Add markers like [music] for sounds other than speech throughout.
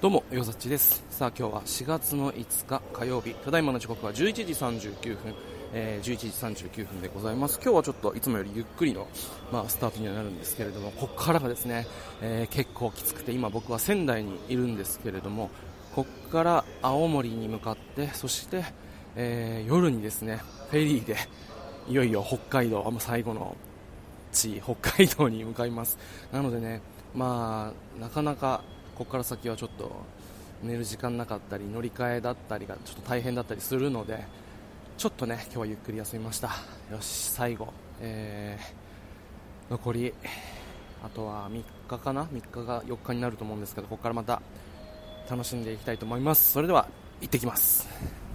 どうも、よざっちです。さあ、今日は4月の5日火曜日、ただいまの時刻は11時39分、えー、11時39分でございます。今日はちょっといつもよりゆっくりの、まあ、スタートにはなるんですけれども、ここからがですね、えー、結構きつくて、今僕は仙台にいるんですけれども、ここから青森に向かって、そして、えー、夜にですね、フェリーで、いよいよ北海道、もう最後の地、北海道に向かいます。なのでね、まあ、なかなかここから先はちょっと寝る時間なかったり乗り換えだったりがちょっと大変だったりするのでちょっとね今日はゆっくり休みました。よし最後、えー、残りあとは3日かな？3日が4日になると思うんですけどここからまた楽しんでいきたいと思います。それでは行ってきます。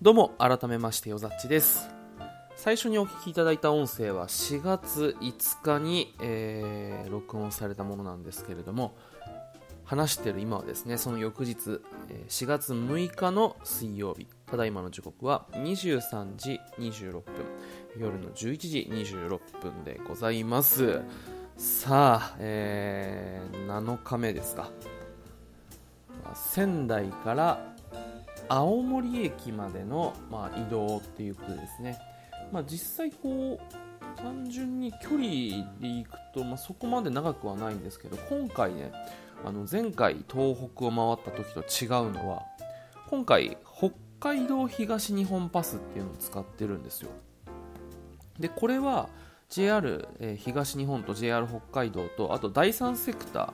どうも、改めましてよざっちです。最初にお聞きいただいた音声は4月5日に、えー、録音されたものなんですけれども、話してる今はですね、その翌日、4月6日の水曜日、ただいまの時刻は23時26分、夜の11時26分でございます。さあ、えー、7日目ですか。仙台から青森駅までの、まあ、移動っていうことですね、まあ、実際こう単純に距離で行くと、まあ、そこまで長くはないんですけど今回ねあの前回東北を回った時と違うのは今回北海道東日本パスっていうのを使ってるんですよ。でこれは JR、東日本と JR 北海道とあと第三セクター、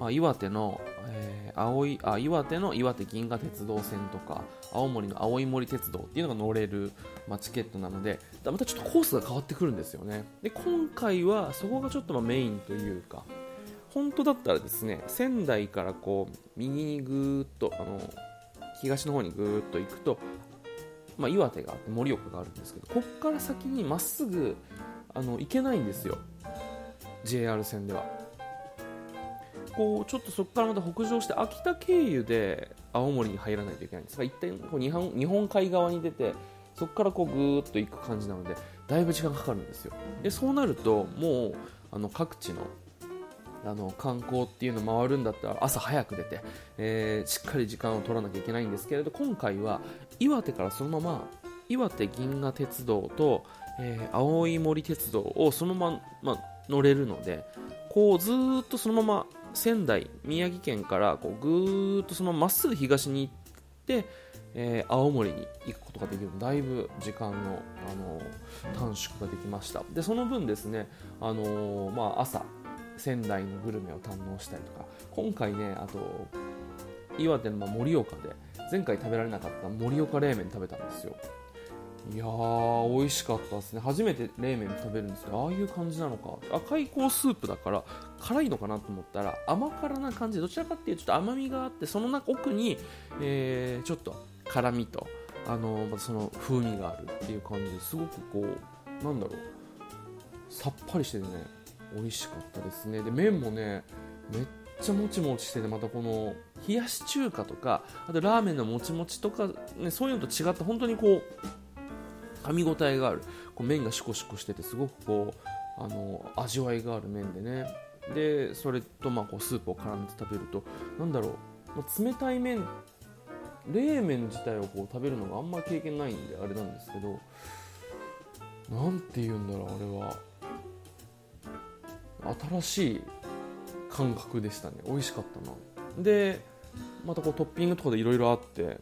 まあ、岩手のえー、青いあ岩手の岩手銀河鉄道線とか青森の青い森鉄道っていうのが乗れる、まあ、チケットなのでまたちょっとコースが変わってくるんですよね。で今回はそこがちょっとまメインというか本当だったらですね仙台からこう右にぐーっとあの東の方にぐーっと行くと、まあ、岩手があって盛岡があるんですけどこっから先にまっすぐあの行けないんですよ。JR 線では。こうちょっとそこからまた北上して秋田経由で青森に入らないといけないんですが一旦こう日本日本海側に出てそこからこうぐーっと行く感じなのでだいぶ時間かかるんですよ。でそうなるともうあの各地のあの観光っていうの回るんだったら朝早く出て、えー、しっかり時間を取らなきゃいけないんですけれど今回は岩手からそのまま岩手銀河鉄道と、えー、青い森鉄道をそのまま、まあ、乗れるのでこうずっとそのまま仙台、宮城県からこうぐーっとそのまっすぐ東に行って、えー、青森に行くことができる。だいぶ時間の、あのー、短縮ができました。でその分ですね、あのー、まあ、朝仙台のグルメを堪能したりとか今回ねあと岩手の盛岡で前回食べられなかった盛岡冷麺食べたんですよ。いやー、美味しかったですね。初めて冷麺食べるんですけど、ああいう感じなのか。赤いこうスープだから、辛いのかなと思ったら、甘辛な感じ、どちらかっていうとちょっと甘みがあって、その中奥に、えー、ちょっと辛みと、あのまたその風味があるっていう感じですごくこう、なんだろう、さっぱりしててね、美味しかったですね。で、麺もね、めっちゃもちもちしてて、またこの、冷やし中華とか、あとラーメンのもちもちとか、ね、そういうのと違って、本当にこう、噛み応えがある。こう麺がシコシコしててすごくこうあの味わいがある麺でね。でそれとまあこうスープを絡めて食べるとなんだろう、まあ、冷たい麺冷麺自体をこう食べるのがあんま経験ないんであれなんですけど何て言うんだろうあれは。新しい感覚でしたね。美味しかったな。でまたこうトッピングとかでいろいろあって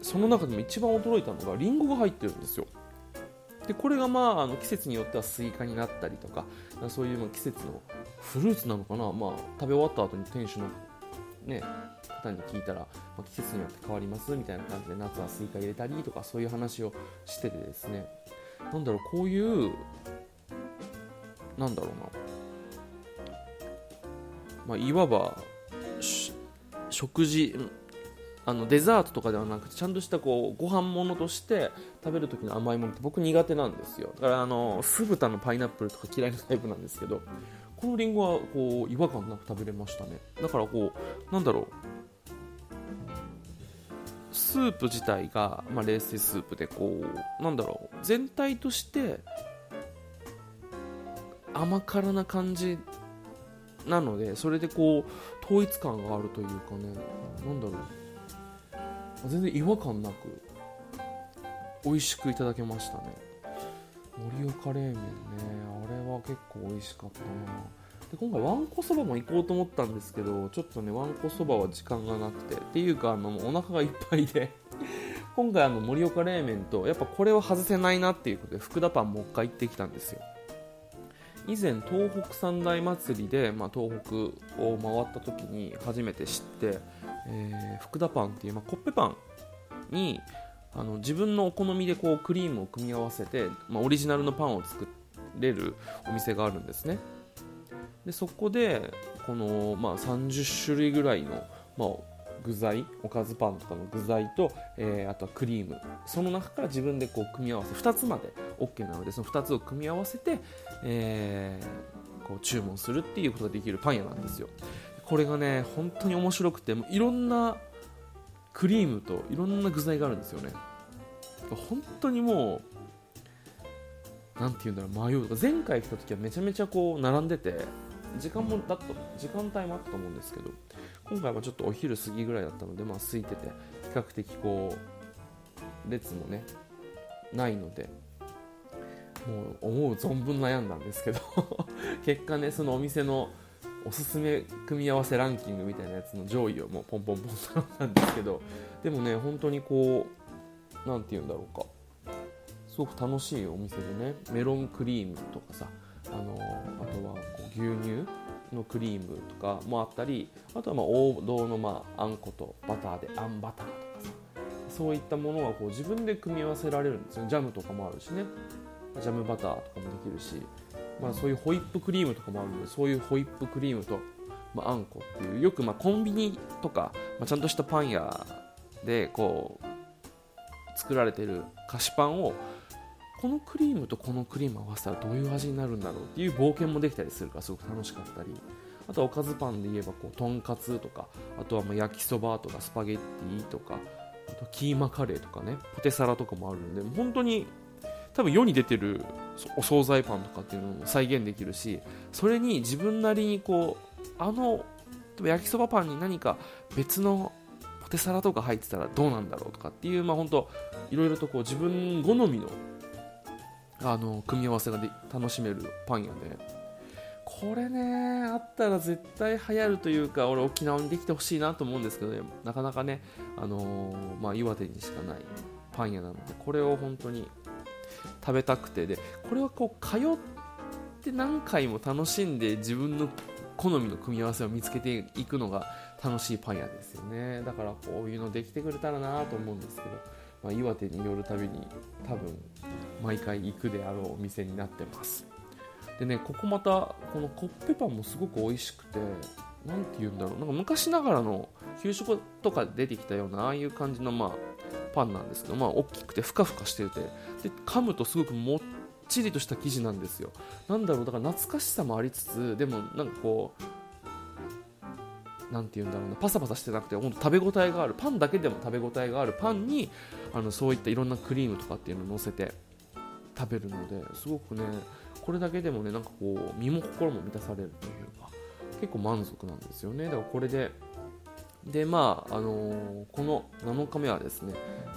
その中でも一番驚いたのがりんごが入ってるんですよ。でこれがまああの季節によってはスイカになったりとかそういう季節のフルーツなのかな、まあ、食べ終わった後に店主の、ね、方に聞いたら、まあ、季節によって変わりますみたいな感じで夏はスイカ入れたりとかそういう話をしててですね。なんだろうこういうなんだろうな、まあ、いわば食事あのデザートとかではなくてちゃんとしたこうご飯物として食べる時の甘いものって僕苦手なんですよ。だからあの酢豚のパイナップルとか嫌いなタイプなんですけどこのりんごはこう違和感なく食べれましたね。だからこうなんだろう。スープ自体が、まあ、冷製スープでこうなんだろう。全体として甘辛な感じなのでそれでこう統一感があるというかね。なんだろう。全然違和感なく美味しくいただけましたね。盛岡冷麺ね。あれは結構美味しかったな。で今回わんこそばも行こうと思ったんですけどちょっとねわんこそばは時間がなくて。っていうかあのお腹がいっぱいで。[laughs] 今回あの盛岡冷麺とやっぱこれは外せないなっていうことで福田パンもう一回行ってきたんですよ。以前東北三大祭りで、まあ、東北を回った時に初めて知って、えー、福田パンっていう、まあ、コッペパンにあの自分のお好みでこうクリームを組み合わせて、まあ、オリジナルのパンを作れるお店があるんですね。でそこでこの、まあ、30種類ぐらいの、まあ、具材おかずパンとかの具材と、えー、あとはクリーム。その中から自分でこう組み合わせ2つまで OK なのでその2つを組み合わせて、えー、こう注文するっていうことができるパン屋なんですよ。これがね本当に面白くてもいろんなクリームといろんな具材があるんですよね。本当にもうなんて言うんだろう迷うとか前回来た時はめちゃめちゃこう並んでて時間もだった時間帯もあったと思うんですけど今回はちょっとお昼過ぎぐらいだったので、まあ、空いてて比較的こう列もねないのでもう思う存分悩んだんですけど結果ねそのお店のおすすめ組み合わせランキングみたいなやつの上位をもうポンポンポンと頼んだんですけどでもね本当にこう何て言うんだろうか。すごく楽しいお店でねメロンクリームとかさあのあとはこう牛乳のクリームとかもあったりあとはま王道のまああんことバターであんバターとかさそういったものはこう自分で組み合わせられるんですよ。ジャムとかもあるしね。ジャムバターとかもできるし、まあ、そういうホイップクリームとかもあるのでそういうホイップクリームと、まあ、あんこっていうよくまコンビニとか、まあ、ちゃんとしたパン屋でこう作られてる菓子パンをこのクリームとこのクリーム合わせたらどういう味になるんだろうっていう冒険もできたりするからすごく楽しかったり。あとはおかずパンで言えばこうとんかつとかあとはま焼きそばとかスパゲッティとかあとキーマカレーとかねポテサラとかもあるんで本当に多分世に出てるお惣菜パンとかっていうのも再現できるしそれに自分なりにこうあの焼きそばパンに何か別のポテサラとか入ってたらどうなんだろうとかっていうまあ本当いろいろとこう自分好みのあの組み合わせがで楽しめるパン屋でこれねあったら絶対流行るというか俺沖縄にできてほしいなと思うんですけどね。なかなかね、あのー、まあ、岩手にしかないパン屋なのでこれを本当に食べたくて。でこれはこう通って何回も楽しんで自分の好みの組み合わせを見つけていくのが楽しいパン屋ですよね。だからこういうのできてくれたらなと思うんですけどまあ、岩手に寄るたびに多分毎回行くであろうお店になってます。でねここまたこのコッペパンもすごく美味しくて何て言うんだろう。なんか昔ながらの給食とか出てきたようなああいう感じのまあパンなんですけどまあ大きくてふかふかしててで噛むとすごくもっちりとした生地なんですよ。なんだろうだから懐かしさもありつつでもなんかこう何て言うんだろうなパサパサしてなくて本当食べ応えがあるパンだけでも食べ応えがあるパンにあのそういったいろんなクリームとかっていうのを乗せて食べるのですごくねこれだけでもねなんかこう身も心も満たされるというか結構満足なんですよね。だからこれででまああのー、この7日目はですね、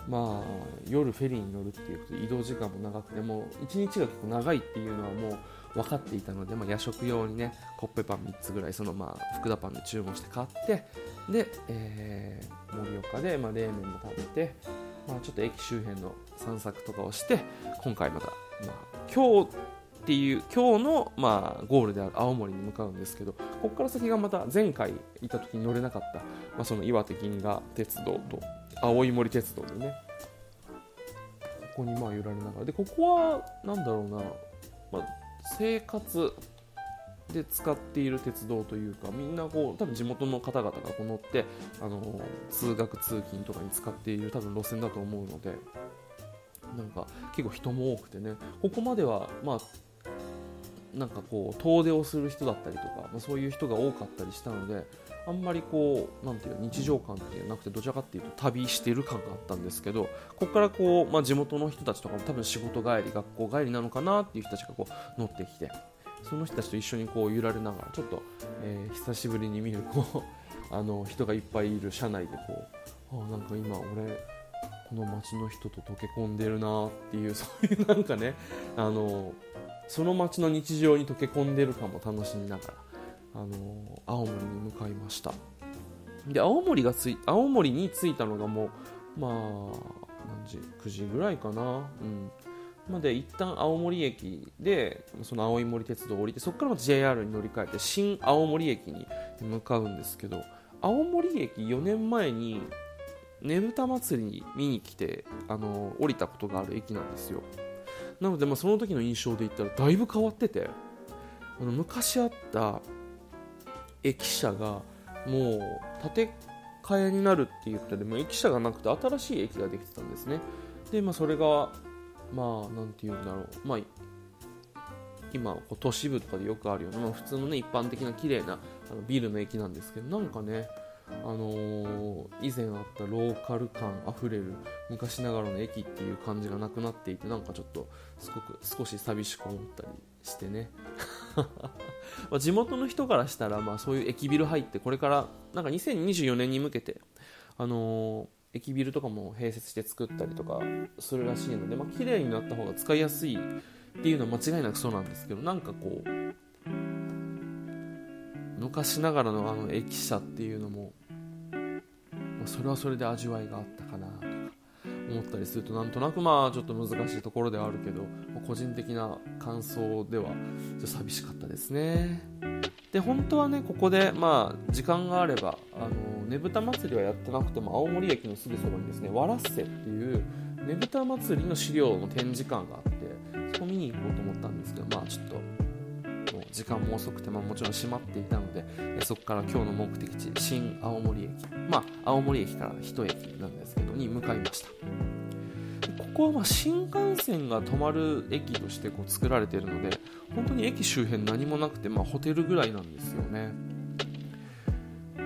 まあ、夜フェリーに乗るっていうことで移動時間も長くてもう1日が結構長いっていうのはもう分かっていたので、まあ、夜食用にねコッペパン3つぐらいそのまあ福田パンで注文して買ってで、えー、盛岡で、まあ、冷麺も食べて、まあ、ちょっと駅周辺の散策とかをして今回また、まあ、今日っていう今日の、まあ、ゴールである青森に向かうんですけどここから先がまた前回いた時に乗れなかった、まあ、その岩手銀河鉄道と青い森鉄道でねここにまあ揺られながら。でここは何だろうな、まあ、生活で使っている鉄道というかみんなこう多分地元の方々がこ乗ってあの通学通勤とかに使っている多分路線だと思うのでなんか結構人も多くてねここまではまあなんかこう遠出をする人だったりとか、まあ、そういう人が多かったりしたのであんまりこうなんていう日常感っていうなくてどちらかっていうと旅してる感があったんですけどここからこう、まあ、地元の人たちとかも多分仕事帰り学校帰りなのかなっていう人たちがこう乗ってきてその人たちと一緒にこう揺られながらちょっと、えー、久しぶりに見るこうあの人がいっぱいいる車内でこうあなんか今俺この街の人と溶け込んでるなっていう [laughs] そういうなんかねあのその街の日常に溶け込んでる感も楽しみながら、あの青森に向かいました。で青森がつい青森に着いたのがもうまあ何時9時ぐらいかな。うん。まで一旦青森駅でその青い森鉄道降りてそこからまた JR に乗り換えて新青森駅に向かうんですけど青森駅4年前にねぶた祭りに見に来てあの降りたことがある駅なんですよ。なので、まあ、その時の印象で言ったらだいぶ変わっててあの昔あった駅舎がもう建て替えになるって言ったでも駅舎がなくて新しい駅ができてたんですね。で、まあ、それがまあなんて言うんだろう。まあ今都市部とかでよくあるような、まあ、普通のね一般的な綺麗なあのビルの駅なんですけどなんかねあのー、以前あったローカル感あふれる昔ながらの駅っていう感じがなくなっていてなんかちょっとすごく少し寂しく思ったりしてね。[laughs] ま地元の人からしたら、まあ、そういう駅ビル入ってこれからなんか2024年に向けて、あのー、駅ビルとかも併設して作ったりとかするらしいので、まあ綺麗になった方が使いやすいっていうのは間違いなくそうなんですけどなんかこう昔ながらのあの駅舎っていうのもそれはそれで味わいがあったかなとか思ったりするとなんとなくまあちょっと難しいところではあるけど個人的な感想では寂しかったですね。で本当はねここでまあ時間があればあのねぶた祭りはやってなくても青森駅のすぐそばにですねわらっせっていうねぶた祭りの資料の展示館があってそこ見に行こうと思ったんですけどまあちょっともう時間も遅くて、まあ、もちろん閉まっていたので、えそこから今日の目的地新青森駅。まあ青森駅から1駅なんですけどに向かいました。ここはま新幹線が止まる駅としてこう作られているので本当に駅周辺何もなくて、まあ、ホテルぐらいなんですよね。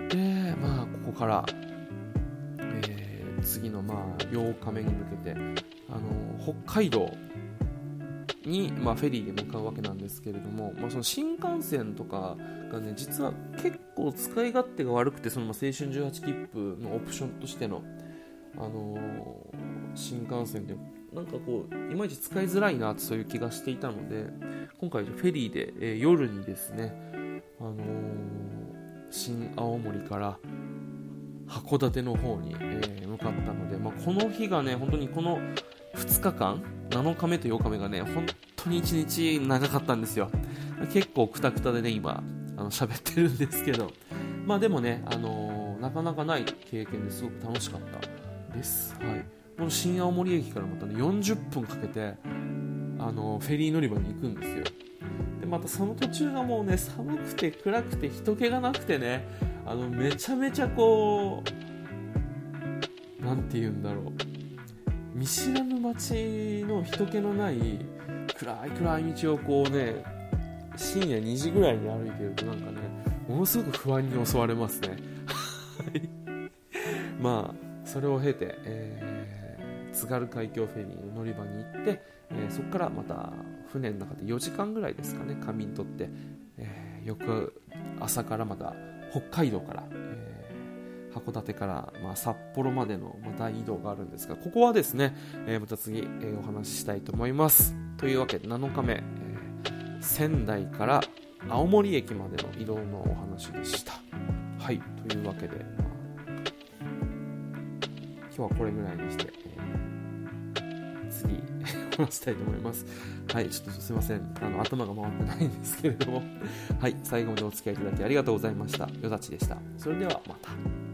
でまあここから、えー、次のまあ8日目に向けてあの北海道に、まあ、フェリーで向かうわけなんですけれども、まあ、その新幹線とかがね実は結構使い勝手が悪くてその青春18切符のオプションとしての、あのー、新幹線でなんかこういまいち使いづらいなとそういう気がしていたので今回フェリーで、えー、夜にですね、あのー、新青森から函館の方に、えー、向かったので、まあ、この日がね本当にこの2日間7日目と8日目がね本当に1日長かったんですよ。結構くたくたでね今あの喋ってるんですけど。まあでもね、あのー、なかなかない経験ですごく楽しかったです、はい、この新青森駅からまたね40分かけて、あのー、フェリー乗り場に行くんですよ。でまたその途中がもうね寒くて暗くて人気がなくてねあのめちゃめちゃこう何て言うんだろう。見知らぬ街の人気のない暗い暗い道をこうね深夜2時ぐらいに歩いてるとなんかねものすごく不安に襲われますね。まあそれを経て、えー、津軽海峡フェリーの乗り場に行って、えー、そこからまた船の中で4時間ぐらいですかね仮眠取って、えー、翌朝からまた北海道から、え函館から、まあ、札幌までの、ま大移動があるんですがここはですね、えー、また次、えー、お話ししたいと思います。というわけで7日目、えー、仙台から青森駅までの移動のお話でした。はいというわけで、まあ、今日はこれぐらいにして、え次 [laughs] 話したいと思います。はいちょっとすいません。あの頭が回ってないんですけれども。はい最後までお付き合いいただきありがとうございました。よだちでした。それではまた。